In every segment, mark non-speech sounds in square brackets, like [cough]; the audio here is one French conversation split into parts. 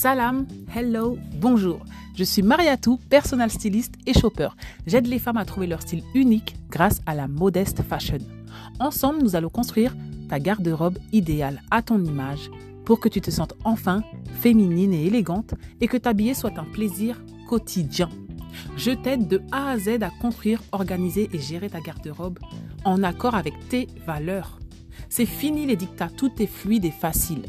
Salam, hello, bonjour. Je suis Mariatou, personal styliste et shopper. J'aide les femmes à trouver leur style unique grâce à la modeste fashion. Ensemble, nous allons construire ta garde-robe idéale à ton image pour que tu te sentes enfin féminine et élégante et que t'habiller soit un plaisir quotidien. Je t'aide de A à Z à construire, organiser et gérer ta garde-robe en accord avec tes valeurs. C'est fini les dictats, tout est fluide et facile.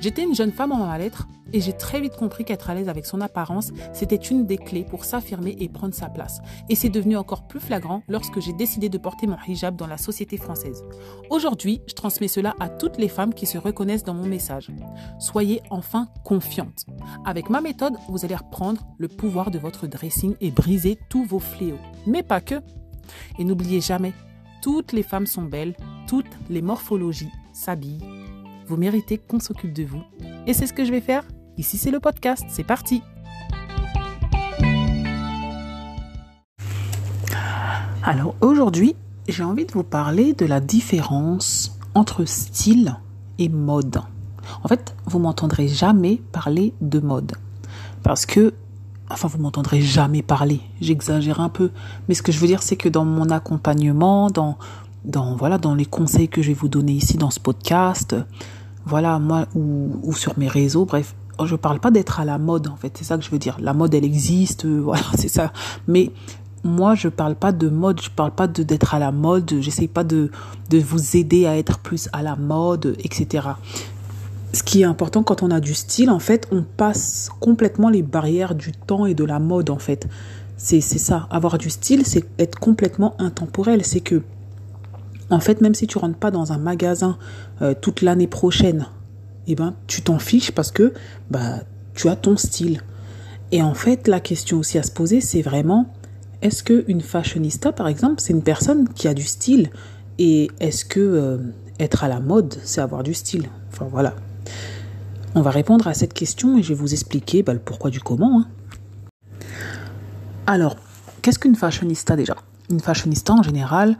J'étais une jeune femme en mal-être et j'ai très vite compris qu'être à l'aise avec son apparence, c'était une des clés pour s'affirmer et prendre sa place. Et c'est devenu encore plus flagrant lorsque j'ai décidé de porter mon hijab dans la société française. Aujourd'hui, je transmets cela à toutes les femmes qui se reconnaissent dans mon message. Soyez enfin confiantes. Avec ma méthode, vous allez reprendre le pouvoir de votre dressing et briser tous vos fléaux. Mais pas que. Et n'oubliez jamais, toutes les femmes sont belles, toutes les morphologies s'habillent. Vous méritez qu'on s'occupe de vous. Et c'est ce que je vais faire? Ici, c'est le podcast. C'est parti. Alors aujourd'hui, j'ai envie de vous parler de la différence entre style et mode. En fait, vous m'entendrez jamais parler de mode. Parce que, enfin, vous m'entendrez jamais parler. J'exagère un peu. Mais ce que je veux dire, c'est que dans mon accompagnement, dans, dans, voilà, dans les conseils que je vais vous donner ici dans ce podcast, voilà, moi, ou, ou sur mes réseaux, bref, je parle pas d'être à la mode en fait, c'est ça que je veux dire. La mode elle existe, euh, [laughs] voilà, c'est ça. Mais moi je parle pas de mode, je parle pas de d'être à la mode, j'essaye pas de de vous aider à être plus à la mode, etc. Ce qui est important quand on a du style, en fait, on passe complètement les barrières du temps et de la mode en fait. C'est ça, avoir du style, c'est être complètement intemporel, c'est que en fait, même si tu rentres pas dans un magasin euh, toute l'année prochaine eh ben, tu t'en fiches parce que bah, tu as ton style. Et en fait, la question aussi à se poser, c'est vraiment, est-ce qu'une fashionista, par exemple, c'est une personne qui a du style? Et est-ce que euh, être à la mode, c'est avoir du style? Enfin voilà. On va répondre à cette question et je vais vous expliquer bah, le pourquoi du comment. Hein. Alors, qu'est-ce qu'une fashionista déjà? Une fashionista en général,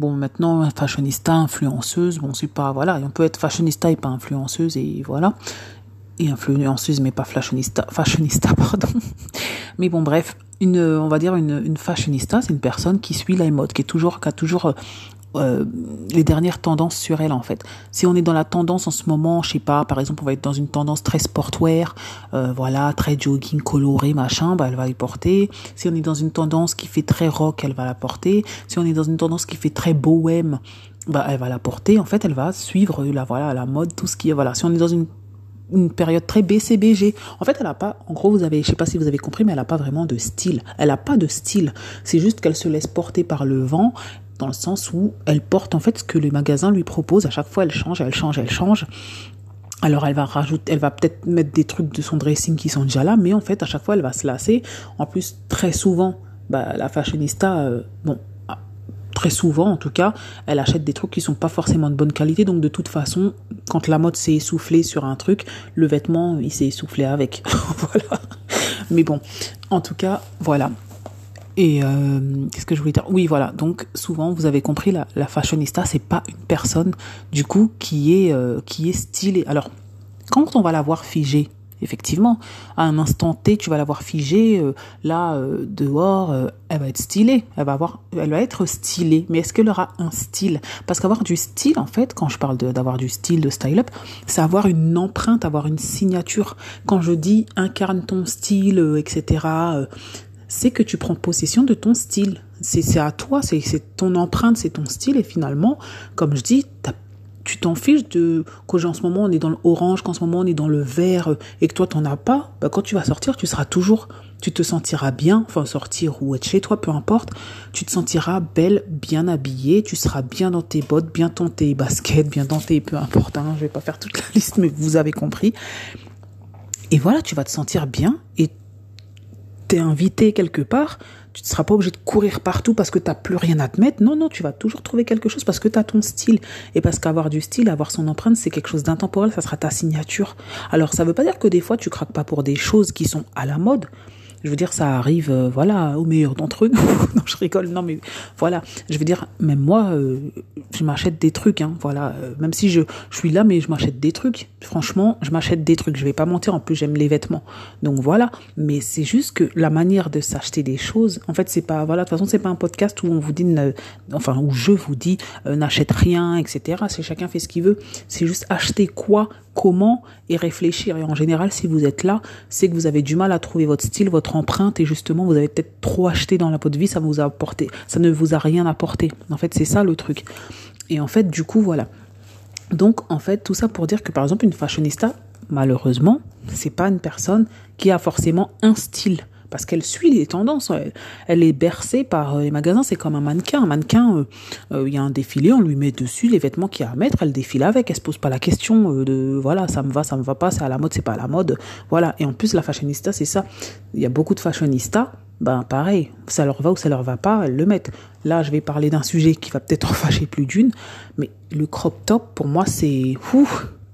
Bon, maintenant, fashionista, influenceuse, bon, c'est pas, voilà, on peut être fashionista et pas influenceuse, et voilà. Et influenceuse, mais pas fashionista, fashionista, [laughs] pardon. Mais bon, bref, une, on va dire une, une fashionista, c'est une personne qui suit la mode, qui est toujours, qui a toujours euh, les dernières tendances sur elle en fait. Si on est dans la tendance en ce moment, je sais pas, par exemple, on va être dans une tendance très sportwear, euh, voilà, très jogging coloré, machin, bah elle va y porter. Si on est dans une tendance qui fait très rock, elle va la porter. Si on est dans une tendance qui fait très bohème, bah elle va la porter. En fait, elle va suivre la voilà la mode, tout ce qui est voilà. Si on est dans une période très BCBG. En fait, elle a pas, en gros, vous avez, je sais pas si vous avez compris, mais elle a pas vraiment de style. Elle a pas de style. C'est juste qu'elle se laisse porter par le vent dans le sens où elle porte en fait ce que le magasin lui propose. À chaque fois, elle change, elle change, elle change. Alors elle va rajouter, elle va peut-être mettre des trucs de son dressing qui sont déjà là, mais en fait à chaque fois elle va se lasser. En plus très souvent, bah, la fashionista, euh, bon, ah, très souvent en tout cas, elle achète des trucs qui sont pas forcément de bonne qualité. Donc de toute façon, quand la mode s'est essoufflée sur un truc, le vêtement il s'est essoufflé avec. [laughs] voilà. Mais bon, en tout cas, voilà. Et euh, qu'est-ce que je voulais dire? Oui, voilà. Donc souvent, vous avez compris, la, la fashionista, c'est pas une personne du coup qui est euh, qui est stylée. Alors, quand on va la voir figée, effectivement, à un instant T, tu vas la voir figée. Euh, là, dehors, elle va être stylée. Elle va avoir, elle va être stylée. Mais est-ce qu'elle aura un style? Parce qu'avoir du style, en fait, quand je parle d'avoir du style, de style up, c'est avoir une empreinte, avoir une signature. Quand je dis incarne ton style, etc c'est que tu prends possession de ton style. C'est à toi, c'est ton empreinte, c'est ton style. Et finalement, comme je dis, tu t'en fiches de qu'en ce moment on est dans l'orange, qu'en ce moment on est dans le vert et que toi t'en as pas. Bah, quand tu vas sortir, tu seras toujours, tu te sentiras bien, enfin sortir ou être chez toi, peu importe. Tu te sentiras belle, bien habillée, tu seras bien dans tes bottes, bien dans tes baskets, bien dans tes, peu importe. Hein, je vais pas faire toute la liste, mais vous avez compris. Et voilà, tu vas te sentir bien et t'es invité quelque part, tu ne seras pas obligé de courir partout parce que tu n'as plus rien à te mettre. Non, non, tu vas toujours trouver quelque chose parce que tu as ton style. Et parce qu'avoir du style, avoir son empreinte, c'est quelque chose d'intemporel, ça sera ta signature. Alors, ça ne veut pas dire que des fois, tu craques pas pour des choses qui sont à la mode. Je veux dire, ça arrive, euh, voilà, au meilleur d'entre nous. [laughs] non, je rigole. Non, mais voilà. Je veux dire, même moi, euh, je m'achète des trucs. Hein, voilà. Euh, même si je, je suis là, mais je m'achète des trucs. Franchement, je m'achète des trucs. Je vais pas mentir. En plus, j'aime les vêtements. Donc voilà. Mais c'est juste que la manière de s'acheter des choses, en fait, c'est pas, voilà. De toute façon, c'est pas un podcast où on vous dit, enfin, où je vous dis, n'achète rien, etc. C'est chacun fait ce qu'il veut. C'est juste acheter quoi comment et réfléchir. Et en général, si vous êtes là, c'est que vous avez du mal à trouver votre style, votre empreinte, et justement, vous avez peut-être trop acheté dans la peau de vie, ça vous a apporté, ça ne vous a rien apporté. En fait, c'est ça le truc. Et en fait, du coup, voilà. Donc, en fait, tout ça pour dire que, par exemple, une fashionista, malheureusement, c'est pas une personne qui a forcément un style parce qu'elle suit les tendances. Elle, est bercée par euh, les magasins. C'est comme un mannequin. Un mannequin, euh, euh, il y a un défilé, on lui met dessus les vêtements qu'il y a à mettre. Elle défile avec. Elle se pose pas la question de voilà, ça me va, ça me va pas, c'est à la mode, c'est pas à la mode. Voilà. Et en plus, la fashionista, c'est ça. Il y a beaucoup de fashionistas. Ben pareil, ça leur va ou ça leur va pas, elles le mettent. Là, je vais parler d'un sujet qui va peut-être en [laughs] fâcher plus d'une, mais le crop top, pour moi, c'est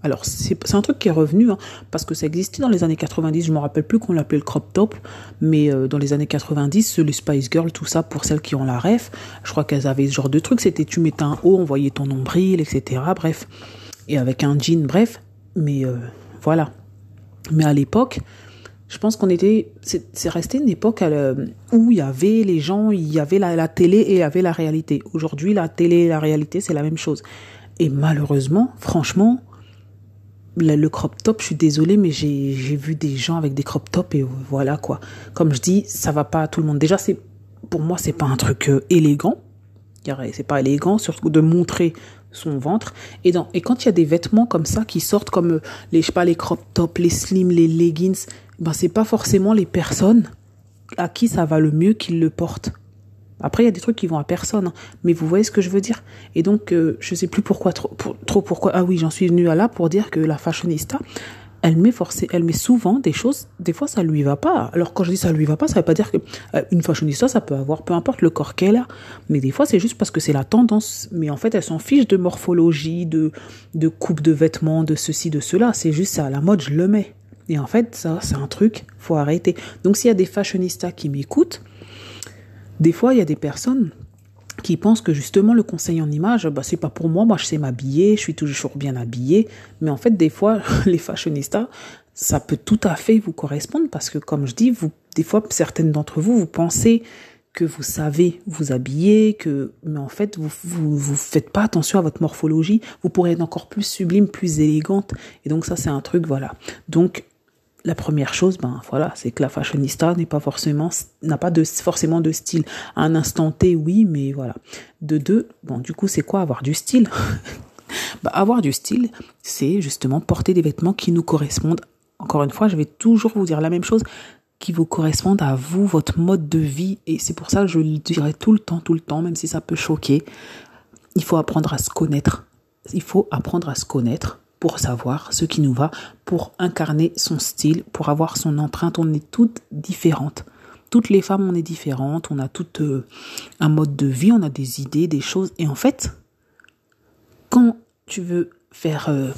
alors, c'est un truc qui est revenu, hein, parce que ça existait dans les années 90, je me rappelle plus qu'on l'appelait le crop top, mais euh, dans les années 90, les Spice Girls, tout ça, pour celles qui ont la ref, je crois qu'elles avaient ce genre de truc, c'était tu mettais un haut, on voyait ton nombril, etc., bref, et avec un jean, bref, mais euh, voilà. Mais à l'époque, je pense qu'on était, c'est resté une époque où il y avait les gens, il y avait la, la télé et il y avait la réalité. Aujourd'hui, la télé et la réalité, c'est la même chose. Et malheureusement, franchement, le crop top, je suis désolée, mais j'ai vu des gens avec des crop top et voilà quoi. Comme je dis, ça va pas à tout le monde. Déjà, c'est pour moi, c'est pas un truc euh, élégant. C'est pas élégant, surtout de montrer son ventre. Et, dans, et quand il y a des vêtements comme ça qui sortent comme euh, les, je sais pas, les crop top, les slim, les leggings, ben c'est pas forcément les personnes à qui ça va le mieux qu'ils le portent. Après, il y a des trucs qui vont à personne, hein. mais vous voyez ce que je veux dire. Et donc, euh, je sais plus pourquoi trop, trop pourquoi. Ah oui, j'en suis venue à là pour dire que la fashionista, elle met elle met souvent des choses. Des fois, ça lui va pas. Alors quand je dis ça lui va pas, ça veut pas dire que euh, une fashionista, ça peut avoir, peu importe le corps qu'elle a. Mais des fois, c'est juste parce que c'est la tendance. Mais en fait, elle s'en fiche de morphologie, de de coupe de vêtements, de ceci, de cela. C'est juste ça, la mode, je le mets. Et en fait, ça, c'est un truc, faut arrêter. Donc, s'il y a des fashionistas qui m'écoutent des fois, il y a des personnes qui pensent que justement le conseil en image, bah, c'est pas pour moi, moi je sais m'habiller, je suis toujours bien habillée. Mais en fait, des fois, [laughs] les fashionistas, ça peut tout à fait vous correspondre parce que, comme je dis, des fois, certaines d'entre vous, vous pensez que vous savez vous habiller, que, mais en fait, vous, vous, vous faites pas attention à votre morphologie. Vous pourrez être encore plus sublime, plus élégante. Et donc, ça, c'est un truc, voilà. Donc, la première chose, ben voilà, c'est que la fashionista n'est pas forcément, n'a pas de, forcément de style. Un instant T, oui, mais voilà. De deux, bon, du coup, c'est quoi avoir du style? [laughs] Bah, Avoir du style, c'est justement porter des vêtements qui nous correspondent. Encore une fois, je vais toujours vous dire la même chose, qui vous correspondent à vous, votre mode de vie. Et c'est pour ça que je le dirai tout le temps, tout le temps, même si ça peut choquer. Il faut apprendre à se connaître. Il faut apprendre à se connaître pour savoir ce qui nous va, pour incarner son style, pour avoir son empreinte. On est toutes différentes. Toutes les femmes, on est différentes, on a tout euh, un mode de vie, on a des idées, des choses. Et en fait, quand tu veux faire euh,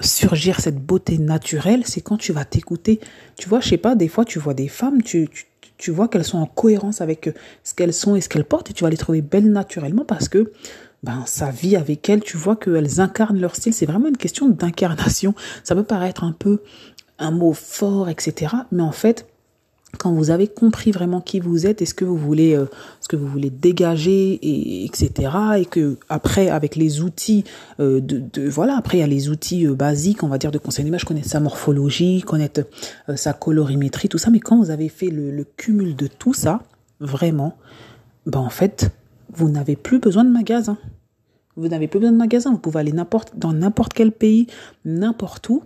surgir cette beauté naturelle, c'est quand tu vas t'écouter. Tu vois, je sais pas, des fois tu vois des femmes, tu, tu, tu vois qu'elles sont en cohérence avec euh, ce qu'elles sont et ce qu'elles portent, et tu vas les trouver belles naturellement parce que ben, sa vie avec elles, tu vois qu'elles incarnent leur style. C'est vraiment une question d'incarnation. Ça peut paraître un peu un mot fort, etc. Mais en fait, quand vous avez compris vraiment qui vous êtes et ce que vous voulez, euh, ce que vous voulez dégager, et, etc. Et que après, avec les outils euh, de, voilà, après il y a les outils euh, basiques, on va dire de conseil d'image, connaître sa morphologie, connaître sa colorimétrie, tout ça. Mais quand vous avez fait le, le cumul de tout ça, vraiment, ben en fait, vous n'avez plus besoin de magasin. Vous n'avez plus besoin de magasin. Vous pouvez aller n'importe, dans n'importe quel pays, n'importe où,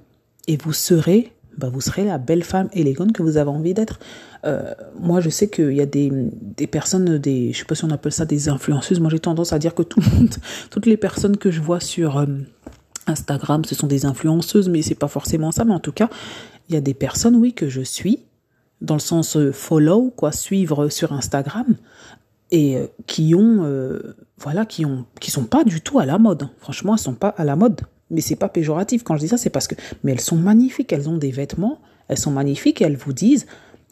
et vous serez, bah vous serez la belle femme élégante que vous avez envie d'être. Euh, moi, je sais qu'il y a des, des personnes, des, je sais pas si on appelle ça des influenceuses. Moi, j'ai tendance à dire que tout le monde, [laughs] toutes les personnes que je vois sur euh, Instagram, ce sont des influenceuses, mais c'est pas forcément ça. Mais en tout cas, il y a des personnes, oui, que je suis, dans le sens euh, follow, quoi, suivre sur Instagram, et euh, qui ont euh, voilà qui ont qui sont pas du tout à la mode. Franchement, elles sont pas à la mode. Mais c'est pas péjoratif quand je dis ça, c'est parce que mais elles sont magnifiques, elles ont des vêtements, elles sont magnifiques elles vous disent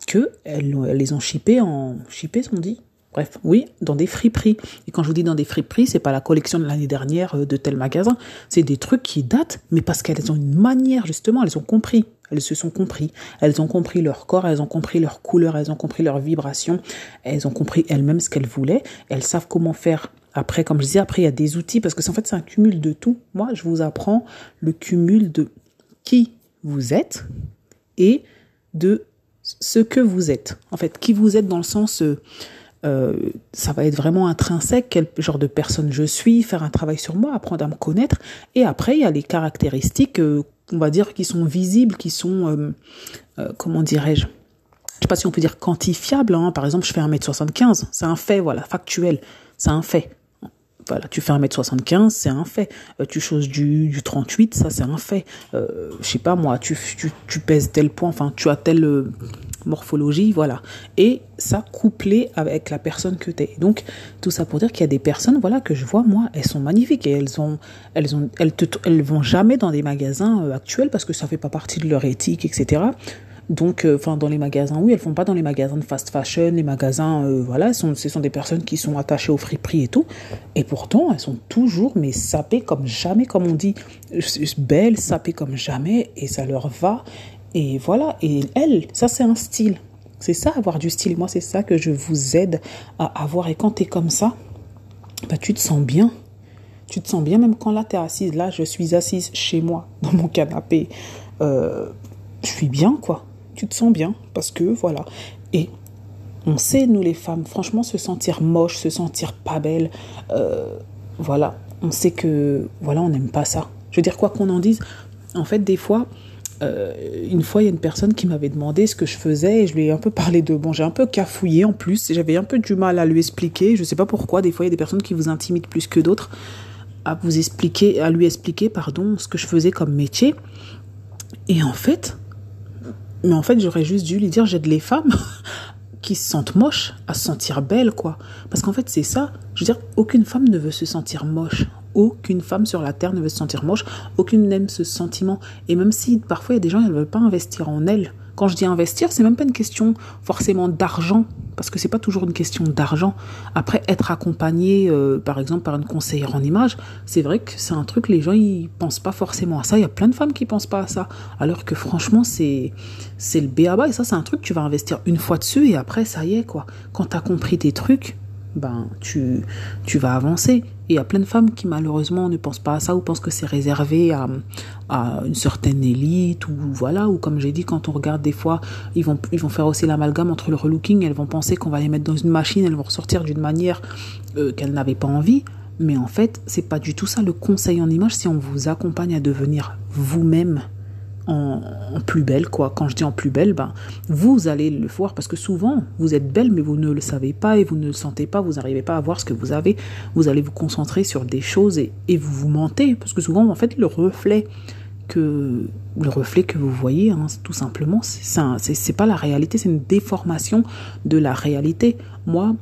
que elles, les ont chippés en chippés, on dit. Bref, oui, dans des friperies. Et quand je vous dis dans des friperies, c'est pas la collection de l'année dernière euh, de tel magasin, c'est des trucs qui datent, mais parce qu'elles ont une manière justement, elles ont compris, elles se sont compris, elles ont compris leur corps, elles ont compris leur couleur, elles ont compris leur vibration, elles ont compris elles-mêmes ce qu'elles voulaient, elles savent comment faire. Après, comme je disais, après il y a des outils parce que en fait c'est un cumul de tout. Moi, je vous apprends le cumul de qui vous êtes et de ce que vous êtes. En fait, qui vous êtes dans le sens euh, euh, ça va être vraiment intrinsèque, quel genre de personne je suis, faire un travail sur moi, apprendre à me connaître. Et après, il y a les caractéristiques, euh, on va dire, qui sont visibles, qui sont, euh, comment dirais-je, je sais pas si on peut dire quantifiables. Hein. Par exemple, je fais 1m75, c'est un fait, voilà, factuel, c'est un fait. Voilà, tu fais 1m75, c'est un fait. tu choses du, du 38, ça c'est un fait. Euh, je sais pas moi, tu, tu, tu pèses tel point, enfin tu as tel morphologie, voilà. Et ça couplé avec la personne que tu es. Donc, tout ça pour dire qu'il y a des personnes, voilà, que je vois, moi, elles sont magnifiques et elles ont, elles ont, elles vont jamais dans des magasins euh, actuels parce que ça fait pas partie de leur éthique, etc. Donc, euh, enfin, dans les magasins, oui, elles font pas dans les magasins de fast fashion, les magasins, euh, voilà, ce sont des personnes qui sont attachées au friperie et tout. Et pourtant, elles sont toujours, mais sapées comme jamais, comme on dit, belles, sapées comme jamais, et ça leur va. Et voilà, et elle, ça c'est un style. C'est ça avoir du style. Moi, c'est ça que je vous aide à avoir. Et quand tu es comme ça, bah, tu te sens bien. Tu te sens bien, même quand là, tu es assise. Là, je suis assise chez moi, [laughs] dans mon canapé. Euh, je suis bien, quoi. Tu te sens bien, parce que voilà. Et on sait, nous les femmes, franchement, se sentir moche, se sentir pas belle, euh, voilà. On sait que, voilà, on n'aime pas ça. Je veux dire, quoi qu'on en dise, en fait, des fois, euh, une fois, il y a une personne qui m'avait demandé ce que je faisais et je lui ai un peu parlé de... Bon, j'ai un peu cafouillé en plus, j'avais un peu du mal à lui expliquer. Je sais pas pourquoi, des fois, il y a des personnes qui vous intimident plus que d'autres à vous expliquer, à lui expliquer, pardon, ce que je faisais comme métier. Et en fait, mais en fait, j'aurais juste dû lui dire j'aide les femmes [laughs] qui se sentent moches à se sentir belles, quoi. Parce qu'en fait, c'est ça. Je veux dire, aucune femme ne veut se sentir moche aucune femme sur la terre ne veut se sentir moche, aucune n'aime ce sentiment. Et même si parfois il y a des gens qui ne veulent pas investir en elles. Quand je dis investir, c'est même pas une question forcément d'argent, parce que c'est pas toujours une question d'argent. Après, être accompagné, euh, par exemple, par une conseillère en image, c'est vrai que c'est un truc, les gens ils pensent pas forcément à ça. Il y a plein de femmes qui pensent pas à ça, alors que franchement c'est c'est le béaba et ça c'est un truc tu vas investir une fois dessus et après ça y est quoi. Quand tu as compris tes trucs, ben tu tu vas avancer. Et il y a plein de femmes qui malheureusement ne pensent pas à ça ou pensent que c'est réservé à, à une certaine élite ou voilà. Ou comme j'ai dit quand on regarde des fois ils vont ils vont faire aussi l'amalgame entre le relooking. Elles vont penser qu'on va les mettre dans une machine. Elles vont ressortir d'une manière euh, qu'elles n'avaient pas envie. Mais en fait c'est pas du tout ça le conseil en image. Si on vous accompagne à devenir vous-même en, plus belle, quoi. Quand je dis en plus belle, ben, vous allez le voir parce que souvent, vous êtes belle, mais vous ne le savez pas et vous ne le sentez pas, vous n'arrivez pas à voir ce que vous avez. Vous allez vous concentrer sur des choses et, et vous vous mentez parce que souvent, en fait, le reflet que le reflet que vous voyez, hein, tout simplement, c'est pas la réalité, c'est une déformation de la réalité. Moi,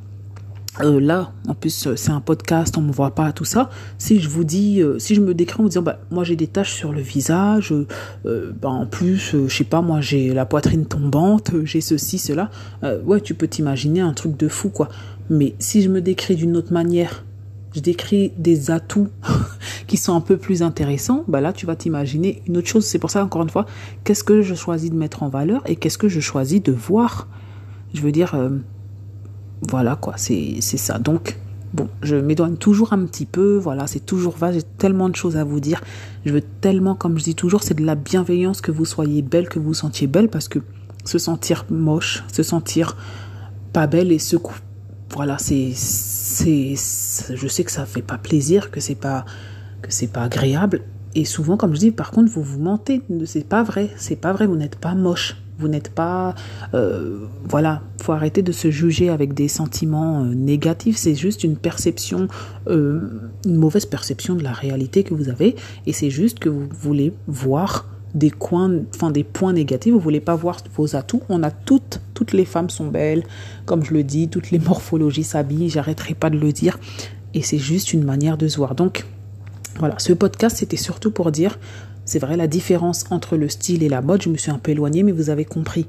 euh, là, en plus, euh, c'est un podcast, on me voit pas tout ça. Si je vous dis, euh, si je me décris en vous disant, bah, moi j'ai des taches sur le visage, bah, en plus, je sais pas, moi j'ai la poitrine tombante, j'ai ceci, cela. ouais, tu peux t'imaginer un truc de fou, quoi. Mais si je me décris d'une autre manière, je décris des atouts [laughs] qui sont un peu plus intéressants, bah là tu vas t'imaginer une autre chose. C'est pour ça encore une fois, qu'est-ce que je choisis de mettre en valeur et qu'est-ce que je choisis de voir? Je veux dire, voilà quoi, c'est ça. Donc, bon, je m'éloigne toujours un petit peu, voilà, c'est toujours vaste, j'ai tellement de choses à vous dire. Je veux tellement, comme je dis toujours, c'est de la bienveillance que vous soyez belle, que vous vous sentiez belle, parce que se sentir moche, se sentir pas belle et se voilà, c'est c'est je sais que ça fait pas plaisir, que c'est pas que c'est pas agréable et souvent comme je dis par contre vous vous mentez, c'est pas vrai, c'est pas vrai, vous n'êtes pas moche. Vous n'êtes pas... Euh, voilà, faut arrêter de se juger avec des sentiments euh, négatifs. C'est juste une perception, euh, une mauvaise perception de la réalité que vous avez. Et c'est juste que vous voulez voir des coins, enfin des points négatifs. Vous voulez pas voir vos atouts. On a toutes, toutes les femmes sont belles, comme je le dis, toutes les morphologies s'habillent. J'arrêterai pas de le dire. Et c'est juste une manière de se voir. Donc voilà, ce podcast c'était surtout pour dire c'est vrai, la différence entre le style et la mode, je me suis un peu éloignée, mais vous avez compris.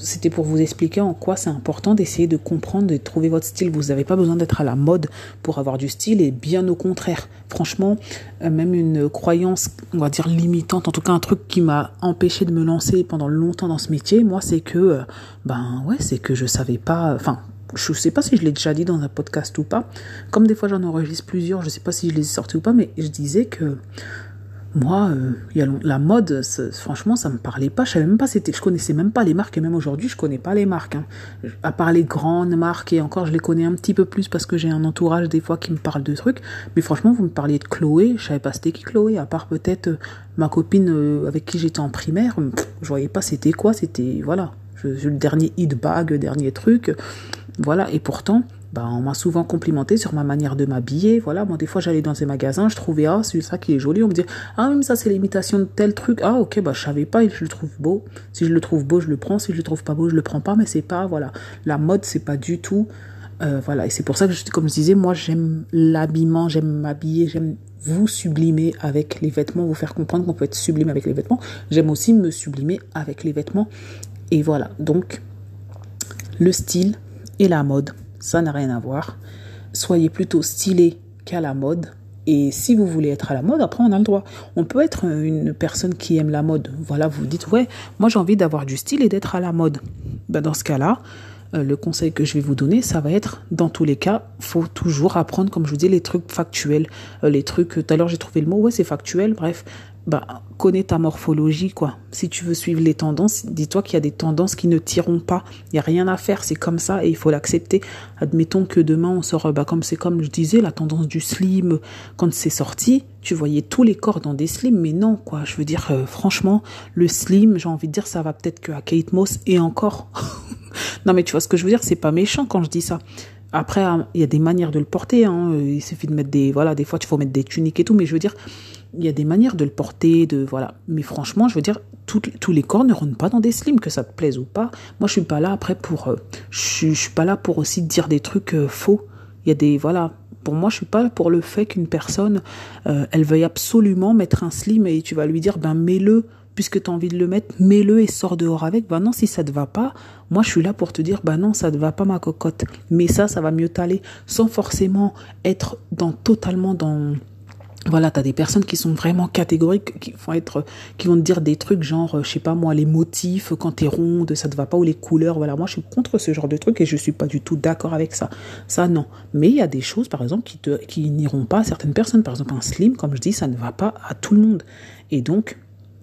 c'était pour vous expliquer en quoi c'est important d'essayer de comprendre, de trouver votre style. Vous n'avez pas besoin d'être à la mode pour avoir du style et bien au contraire. Franchement, euh, même une croyance, on va dire limitante, en tout cas un truc qui m'a empêché de me lancer pendant longtemps dans ce métier, moi, c'est que, euh, ben ouais, c'est que je savais pas, enfin, je sais pas si je l'ai déjà dit dans un podcast ou pas. Comme des fois j'en enregistre plusieurs, je sais pas si je les ai sortis ou pas, mais je disais que moi, euh, y a la mode, franchement, ça me parlait pas. Je savais même pas, c'était, je connaissais même pas les marques et même aujourd'hui, je connais pas les marques. Hein. À part les grandes marques et encore, je les connais un petit peu plus parce que j'ai un entourage des fois qui me parle de trucs. Mais franchement, vous me parliez de Chloé, je savais pas c'était qui Chloé. À part peut-être euh, ma copine euh, avec qui j'étais en primaire, je voyais pas c'était quoi. C'était voilà, le dernier hit bag, dernier truc, voilà. Et pourtant, bah, on m'a souvent complimenté sur ma manière de m'habiller. Voilà, moi, des fois, j'allais dans ces magasins, je trouvais, ah, c'est ça qui est joli. On me dit, ah, même ça, c'est l'imitation de tel truc. Ah, ok, bah, je savais pas, je le trouve beau. Si je le trouve beau, je le prends. Si je le trouve pas beau, je le prends pas. Mais c'est pas, voilà. La mode, c'est pas du tout, euh, voilà. Et c'est pour ça que, comme je disais, moi, j'aime l'habillement, j'aime m'habiller, j'aime vous sublimer avec les vêtements, vous faire comprendre qu'on peut être sublime avec les vêtements. J'aime aussi me sublimer avec les vêtements. Et voilà. Donc, le style et la mode ça n'a rien à voir. Soyez plutôt stylé qu'à la mode. Et si vous voulez être à la mode, après on a le droit. On peut être une personne qui aime la mode. Voilà, vous dites, ouais, moi j'ai envie d'avoir du style et d'être à la mode. Ben, dans ce cas-là, euh, le conseil que je vais vous donner, ça va être, dans tous les cas, faut toujours apprendre, comme je vous dis, les trucs factuels. Euh, les trucs, tout à l'heure j'ai trouvé le mot, ouais, c'est factuel, bref bah, connais ta morphologie, quoi. Si tu veux suivre les tendances, dis-toi qu'il y a des tendances qui ne tireront pas. Il n'y a rien à faire, c'est comme ça et il faut l'accepter. Admettons que demain on sort, bah, comme c'est comme je disais, la tendance du slim, quand c'est sorti, tu voyais tous les corps dans des slims, mais non, quoi. Je veux dire, euh, franchement, le slim, j'ai envie de dire, ça va peut-être que à Kate Moss et encore. [laughs] non, mais tu vois ce que je veux dire, c'est pas méchant quand je dis ça. Après, hein, il y a des manières de le porter. Hein. Il suffit de mettre des, voilà, des fois, il faut mettre des tuniques et tout. Mais je veux dire, il y a des manières de le porter, de voilà. Mais franchement, je veux dire, tous les corps ne rentrent pas dans des slims, que ça te plaise ou pas. Moi, je suis pas là après pour, euh, je, suis pas là pour aussi dire des trucs euh, faux. Il y a des, voilà. Pour moi, je suis pas là pour le fait qu'une personne, euh, elle veuille absolument mettre un slim et tu vas lui dire, ben mets-le puisque tu as envie de le mettre, mets-le et sors dehors avec. Ben non, si ça te va pas, moi je suis là pour te dire, ben non, ça te va pas ma cocotte. Mais ça, ça va mieux t'aller, sans forcément être dans totalement dans voilà, tu as des personnes qui sont vraiment catégoriques, qui vont être, te dire des trucs genre, euh, je sais pas moi, les motifs, quand t'es ronde, ça te va pas, ou les couleurs, voilà. Moi, je suis contre ce genre de trucs et je suis pas du tout d'accord avec ça. Ça, non. Mais il y a des choses, par exemple, qui n'iront pas à certaines personnes. Par exemple, un slim, comme je dis, ça ne va pas à tout le monde. Et donc,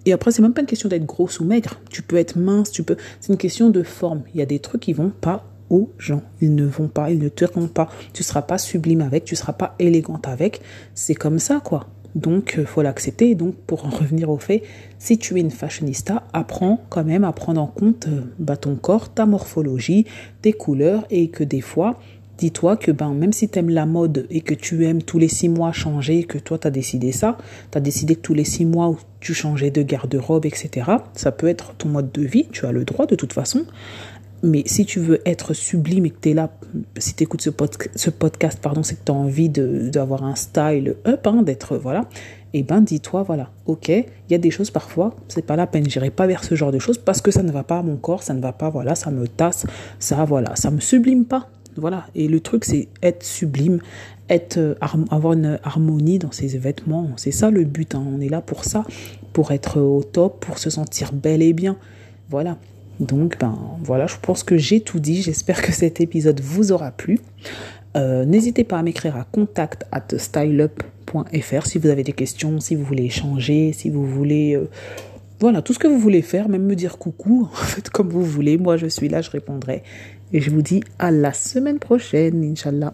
et après, c'est même pas une question d'être grosse ou maigre. Tu peux être mince, tu peux. C'est une question de forme. Il y a des trucs qui vont pas aux gens. Ils ne vont pas, ils ne te rendent pas. Tu seras pas sublime avec, tu seras pas élégante avec. C'est comme ça, quoi. Donc, euh, faut l'accepter. Donc, pour en [laughs] revenir au fait, si tu es une fashionista, apprends quand même à prendre en compte euh, bah, ton corps, ta morphologie, tes couleurs et que des fois, dis-toi que ben, même si tu aimes la mode et que tu aimes tous les six mois changer, que toi tu as décidé ça, tu as décidé que tous les six mois tu changeais de garde-robe, etc., ça peut être ton mode de vie, tu as le droit de toute façon. Mais si tu veux être sublime et que tu es là, si tu écoutes ce, podcast, pardon, c'est que tu as envie d'avoir un style up, hein, d'être, voilà, et eh ben dis-toi, voilà, ok, il y a des choses parfois, c'est pas la peine, j'irai pas vers ce genre de choses parce que ça ne va pas à mon corps, ça ne va pas, voilà, ça me tasse, ça, voilà, ça me sublime pas, voilà. Et le truc, c'est être sublime, être, euh, avoir une harmonie dans ses vêtements. C'est ça le but. Hein. On est là pour ça, pour être au top, pour se sentir bel et bien. Voilà. Donc, ben voilà, je pense que j'ai tout dit. J'espère que cet épisode vous aura plu. Euh, n'hésitez pas à m'écrire à contact at styleup.fr si vous avez des questions, si vous voulez échanger, si vous voulez. Euh, voilà, tout ce que vous voulez faire, même me dire coucou, [laughs] en fait, comme vous voulez. Moi, je suis là, je répondrai. Et je vous dis à la semaine prochaine, Inch'Allah.